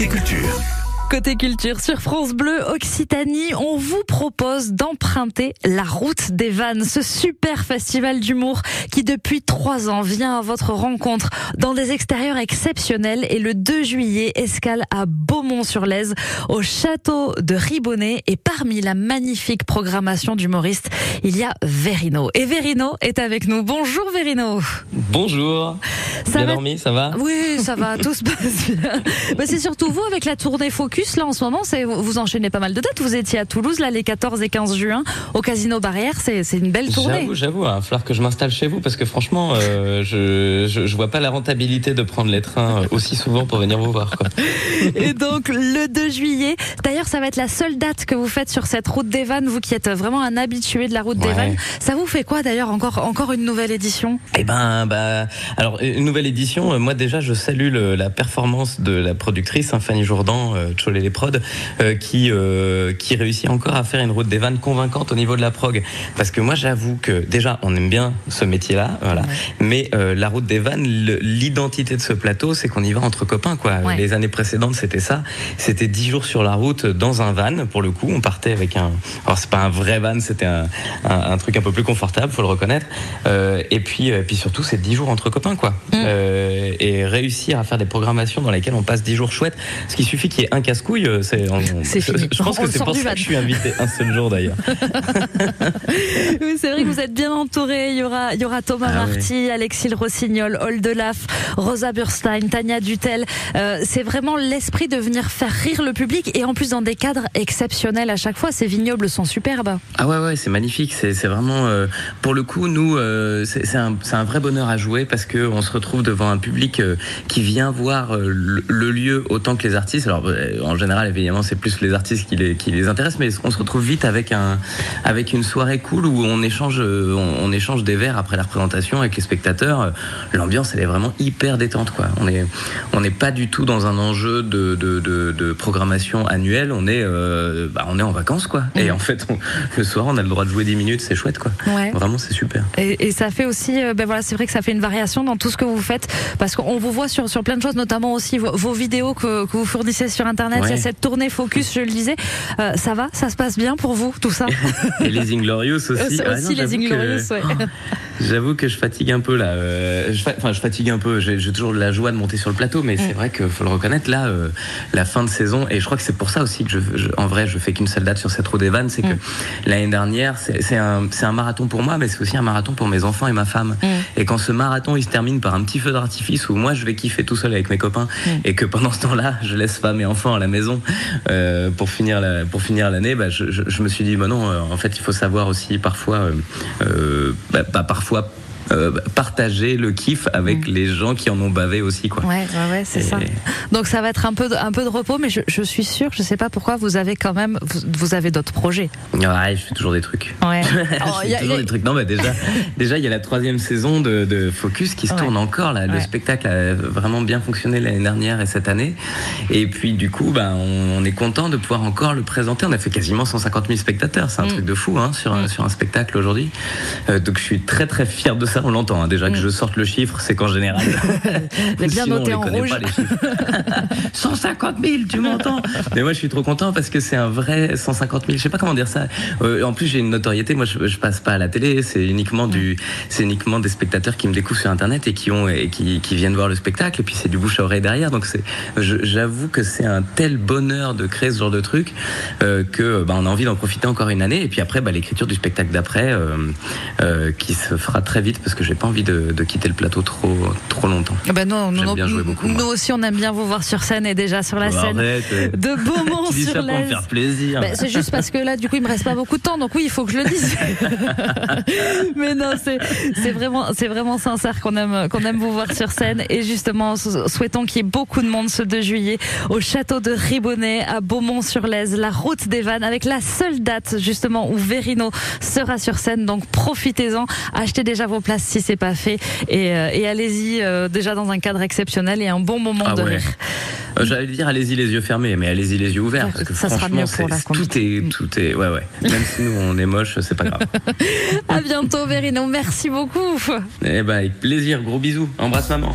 Côté culture. Côté culture sur France Bleu Occitanie, on vous propose d'emprunter la route des Vannes, ce super festival d'humour qui depuis trois ans vient à votre rencontre dans des extérieurs exceptionnels et le 2 juillet escale à Beaumont-sur-Lèze au château de Ribonnet et parmi la magnifique programmation d'humoristes, il y a Verino. Et Verino est avec nous. Bonjour Verino. Bonjour. Ça bien va- dormi, ça va? Oui, ça va, tout se passe bien. Bah, c'est surtout vous avec la tournée Focus là en ce moment, c'est vous enchaînez pas mal de dates. Vous étiez à Toulouse là les 14 et 15 juin au Casino Barrière, c'est une belle tournée. J'avoue, j'avoue, il va falloir que je m'installe chez vous parce que franchement, euh, je, je, je vois pas la rentabilité de prendre les trains aussi souvent pour venir vous voir. Quoi. Et donc le 2 juillet, d'ailleurs ça va être la seule date que vous faites sur cette route des Vannes, vous qui êtes vraiment un habitué de la route des. Vannes. Ça vous fait quoi d'ailleurs encore encore une nouvelle édition? Eh ben, bah, alors une nouvelle édition. euh, Moi déjà, je salue le- la performance de la productrice hein, Fanny Jourdan, euh, Cholet les Prod, euh, qui euh, qui réussit encore à faire une route des vannes convaincante au niveau de la prog. Parce que moi, j'avoue que déjà, on aime bien ce métier-là, voilà. Mais euh, la route des vannes, l'identité de ce plateau, c'est qu'on y va entre copains, quoi. Ouais. Les années précédentes, c'était ça. C'était dix jours sur la route dans un van. Pour le coup, on partait avec un. Alors c'est pas un vrai van, c'était un, un, un truc un peu plus confortable, faut le reconnaître. Euh, et puis, euh, puis surtout, c'est 10 jours entre copains, quoi. Euh, et réussir à faire des programmations dans lesquelles on passe 10 jours chouettes. Ce qui suffit qu'il y ait un casse-couille, euh, c'est. on- C'est je, fini. je pense On que c'est pour ça van. que je suis invité un seul jour d'ailleurs. Oui, c'est vrai que vous êtes bien entouré. Il y aura, il y aura Thomas Ah oui. Marty, Alexis Le Rossignol, Oldelaf, Rosa Burstein, Tania Dutel. Euh, c'est vraiment l'esprit de venir faire rire le public et en plus dans des cadres exceptionnels à chaque fois. Ces vignobles sont superbes. Ah ouais ouais c'est magnifique c'est vraiment euh, pour le coup nous euh, c'est un, vrai bonheur à jouer parce que on se retrouve devant un public euh, qui vient voir euh, le, le lieu autant que les artistes alors euh, en général évidemment c'est plus les artistes qui les qui les intéressent mais on se retrouve vite avec un avec une soirée cool où on échange on, on échange des verres après la représentation avec les spectateurs. L'ambiance elle est vraiment hyper détente quoi. On est on n'est pas du tout dans un enjeu de de, de, de programmation annuelle. On est euh, bah, on est en vacances quoi. Et en fait on- le soir on a le droit de jouer 10 minutes c'est chouette quoi. Ouais. vraiment c'est super. Et, et ça fait aussi, euh, ben voilà, c'est vrai que ça fait une variation dans tout ce que vous faites, parce qu'on vous voit sur, sur plein de choses, notamment aussi vos, vos vidéos que, que vous fournissez sur Internet. Ouais. Il y a cette tournée Focus, je le disais. Euh, ça va, ça se passe bien pour vous, tout ça et les Inglorious aussi Aussi, Ah non, les que- Inglorious, ouais. J'avoue que je fatigue un peu là. Euh, je, enfin, je fatigue un peu. J'ai toujours la joie de monter sur le plateau, mais Mm. c'est vrai qu'il faut le reconnaître. Là, euh, la fin de saison, et je crois que c'est pour ça aussi que je, je- en vrai, je fais qu'une seule date sur cette roue des vannes, c'est que Mm. l'année dernière, c'est un, un marathon pour moi, mais c'est aussi un marathon pour mes enfants et ma femme. Mm. Et quand ce marathon il se termine par un petit feu d'artifice où moi je vais kiffer tout seul avec mes copains, Mm. et que pendant ce temps-là, je laisse pas mes enfants à la maison euh, pour finir la, pour finir l'année, bah, je, je- je me suis dit, bah non, euh, en fait, il faut savoir aussi parfois, euh, bah, bah, parfois fois euh, partager le kiff avec les gens qui en ont bavé aussi, quoi. Ouais, ouais, ouais, c'est Et- ça. Donc ça va être un peu de, un peu de repos, mais je, je suis sûre, je sais pas pourquoi vous avez quand même, vous, vous avez d'autres projets. Ouais, je fais toujours des trucs. Ouais. je Oh, fais y a- toujours a- des trucs. Non, mais déjà, déjà, il y a la troisième saison de, de Focus qui se Ouais. tourne encore. Là. Le Ouais. spectacle a vraiment bien fonctionné l'année dernière et cette année. Et puis, du coup, ben, on, on est content de pouvoir encore le présenter. On a fait quasiment 150 000 spectateurs. C'est un Mm. truc de fou hein, sur, un, sur un spectacle aujourd'hui. Euh, donc, je suis très, très fier de ça. On l'entend. hein. Déjà que je sorte le chiffre, c'est qu'en général. Mais bien Sinon, on noté les en rouge. pas, les chiffres. 150 000, tu m'entends? Mais moi, je suis trop content parce que c'est un vrai 150 000. Je sais pas comment dire ça. Euh, en plus, j'ai une notoriété. Moi, je, je passe pas à la télé. C'est uniquement du, c'est uniquement des spectateurs qui me découvrent sur Internet et qui ont et qui, qui viennent voir le spectacle. Et puis, c'est du bouche à oreille derrière. Donc, c'est, j'avoue que c'est un tel bonheur de créer ce genre de truc euh, que bah, on a envie d'en profiter encore une année. Et puis après, bah, l'écriture du spectacle d'après, euh, euh, qui se fera très vite parce que j'ai pas envie de, de quitter le plateau trop, trop longtemps. Ah Ben non, nous, bien jouer beaucoup, nous moi. aussi, on aime bien vous voir sur scène et déjà sur la Bah, scène arrête, euh. de Tu dis ça pour me Beaumont-sur-Lèze. faire plaisir. Ben, c'est juste parce que là, du coup, il me reste pas beaucoup de temps, donc oui, il faut que je le dise. Mais non, c'est c'est vraiment c'est vraiment sincère qu'on aime qu'on aime vous voir sur scène et justement sou- souhaitons qu'il y ait beaucoup de monde ce 2 juillet au château de Ribonnet à Beaumont-sur-Lèze, la route des Vannes, avec la seule date justement où Verino sera sur scène. Donc profitez-en, achetez déjà vos places si c'est pas fait et, euh, et allez-y euh, déjà dans un cadre exceptionnel et un bon moment Ah de ouais. rire. Euh, j'allais dire allez-y les yeux fermés, mais allez-y les yeux ouverts. Parce que ça sera mieux pour la tout est, tout est, ouais, ouais. Même si nous on est moche, c'est pas grave. à bientôt, Verino. Merci beaucoup. Eh ben, avec plaisir. Gros bisous. Embrasse maman.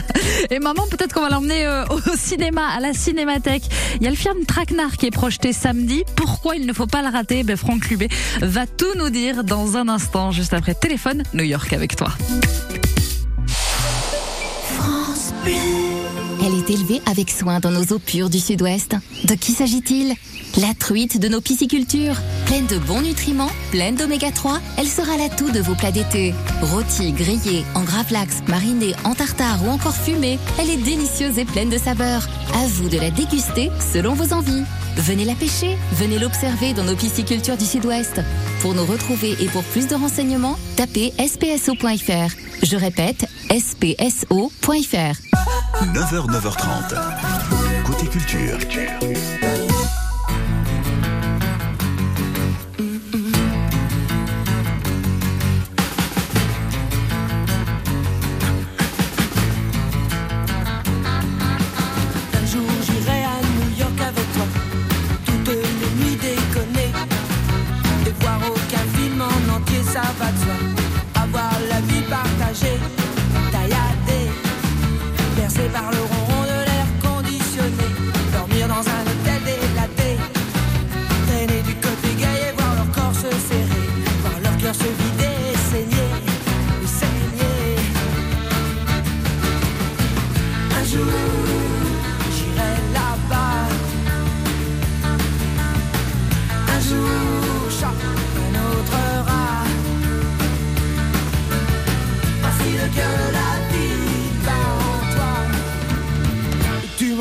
Et maman, peut-être qu'on va l'emmener euh, au cinéma, à la cinémathèque. Il y a le film Traquenard qui est projeté samedi. Pourquoi il ne faut pas le rater? Ben, Franck Lubé va tout nous dire dans un instant, juste après téléphone New York avec toi. France Elle est élevée avec soin dans nos eaux pures du sud-ouest. De qui s'agit-il? La truite de nos piscicultures. Pleine de bons nutriments, pleine d'oméga 3, elle sera l'atout de vos plats d'été. Rôtie, grillée, en gravlax, marinée, en tartare ou encore fumée, elle est délicieuse et pleine de saveurs. À vous de la déguster selon vos envies. Venez la pêcher, venez l'observer dans nos piscicultures du sud-ouest. Pour nous retrouver et pour plus de renseignements, tapez spso.fr. Je répète, spso.fr. 9h, 9h30. Côté culture.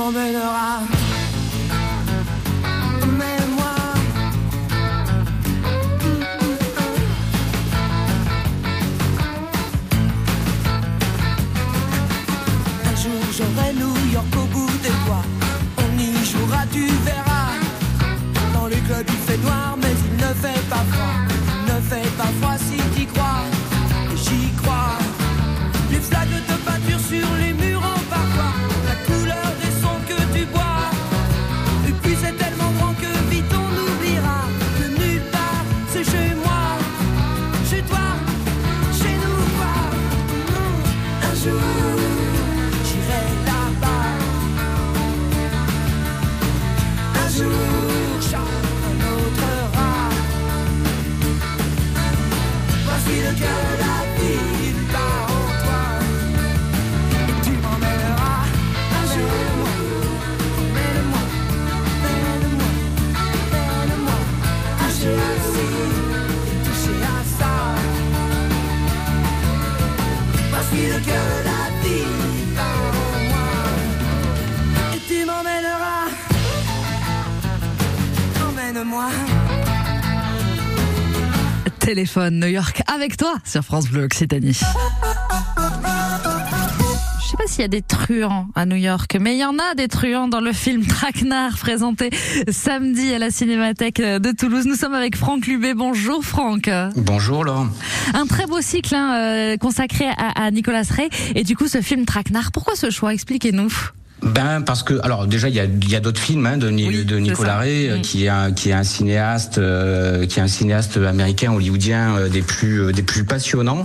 t'emmènera. Téléphone New York avec toi sur France Bleu Occitanie. Je sais pas s'il y a des truands à New York, mais il y en a des truands dans le film Traquenard présenté samedi à la Cinémathèque de Toulouse. Nous sommes avec Franck Lubé. Bonjour Franck. Bonjour Laurent. Un très beau cycle hein, euh, consacré à, à Nicolas Ray et du coup ce film Traquenard. Pourquoi ce choix? Expliquez-nous. Ben parce que alors déjà il y a, y a d'autres films hein, de, de Nicolas Ray euh, mm. qui est un, qui est un cinéaste euh, qui est un cinéaste américain hollywoodien euh, des plus des plus passionnants.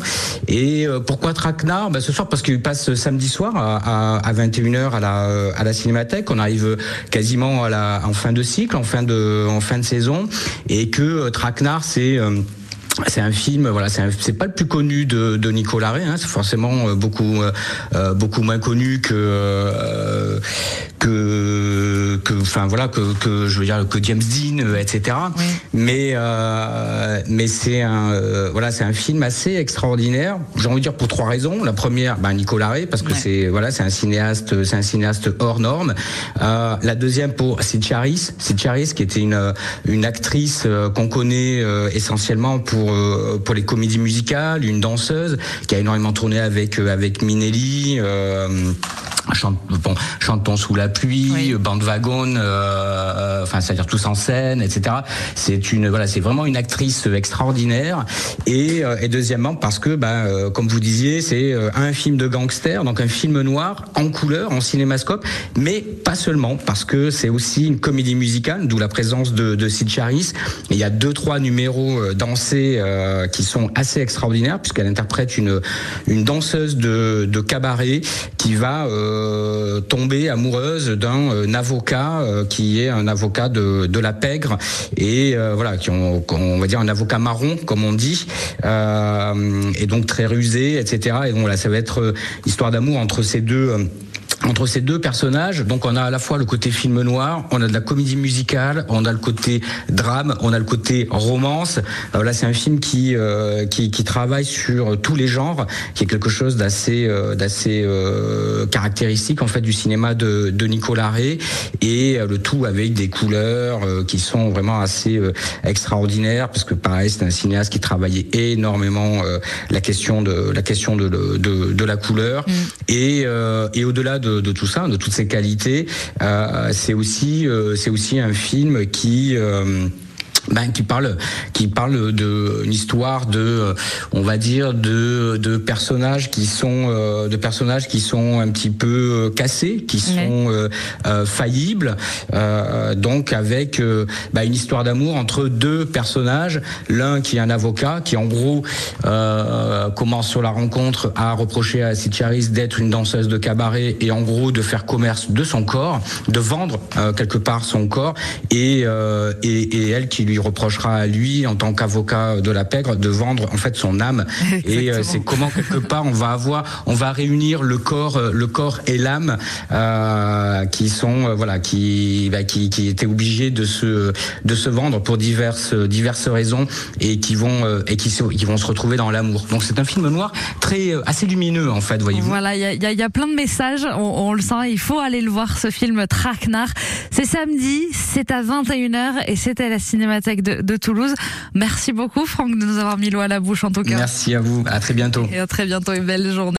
Et pourquoi Traquenard? Ben, ce soir parce qu'il passe samedi soir à, à, 21h à la à la cinémathèque. On arrive quasiment à la en fin de cycle en fin de en fin de saison. Et que Traquenard c'est c'est un film, voilà, c'est pas le plus connu de, de Nicolas Ray, hein, c'est forcément euh, beaucoup euh, euh, beaucoup moins connu que que que, enfin voilà, que, que je veux dire que James Dean, etc. Mais mais c'est un voilà, c'est un film assez extraordinaire. J'ai envie de dire pour trois raisons. La première, ben Nicolas Ray, parce que c'est voilà, c'est un cinéaste, c'est un cinéaste hors norme. la deuxième pour c'est Charis, c'est Charis qui était une une actrice qu'on connaît essentiellement pour euh, pour les comédies musicales, une danseuse qui a énormément tourné avec euh, avec Minelli. Euh, Chante, bon, Chantons sous la pluie, Bande Wagon, euh, enfin, c'est-à-dire tous en scène, etc. C'est une, voilà, c'est vraiment une actrice extraordinaire. Et, euh, et deuxièmement, parce que, ben, euh, comme vous disiez, c'est un film de gangster, donc un film noir en couleur, en cinémascope, mais pas seulement, parce que c'est aussi une comédie musicale, d'où la présence de, de Sid Charis. Il y a deux, trois numéros dansés qui sont assez extraordinaires, puisqu'elle interprète une, une danseuse de, de cabaret qui va euh, tomber amoureuse d'un euh, avocat euh, qui est un avocat de, la pègre et voilà qui ont, on va dire un avocat marron comme on dit et donc très rusé etc et donc voilà ça va être histoire d'amour entre ces deux entre ces deux personnages, donc on a à la fois le côté film noir, on a de la comédie musicale, on a le côté drame, on a le côté romance. Euh, là, c'est un film qui, euh, qui, qui travaille sur tous les genres, qui est quelque chose d'assez euh, d'assez euh, caractéristique en fait du cinéma de, de Nicolas Ray et le tout avec des couleurs qui sont vraiment assez extraordinaires parce que pareil, c'est un cinéaste qui travaillait énormément la question de la question de, de, de la couleur mm. et, et au-delà de de, tout ça, de toutes ces qualités, euh, c'est aussi, euh, c'est aussi un film qui euh, ben, qui parle qui parle de une histoire de euh, on va dire de, de personnages qui sont euh, de personnages qui sont un petit peu euh, cassés qui sont euh, faillibles donc avec ben, une histoire d'amour entre deux personnages. L'un qui est un avocat qui en gros commence sur la rencontre à reprocher à Sid Charis d'être une danseuse de cabaret et en gros de faire commerce de son corps de vendre quelque part son corps et, et, et elle qui lui lui reprochera à lui, en tant qu'avocat de la pègre, de vendre en fait son âme. et euh, c'est comment quelque part on va avoir, on va réunir le corps, euh, le corps et l'âme euh, qui sont voilà, qui, bah, qui qui étaient obligés de se de se vendre pour diverses diverses raisons et qui vont et qui, qui vont se retrouver dans l'amour. Donc c'est un film noir très assez lumineux en fait, voyez-vous. Voilà, il y a, y, a, y a, plein de messages, on, on, le sent. Il faut aller le voir ce film Traquenard. C'est samedi, c'est à 21h et c'est à la cinéma de, Toulouse. Merci beaucoup, Franck, de nous avoir mis l'eau à la bouche en tout cas. Merci à vous. À très bientôt. Et à très bientôt. Une belle journée.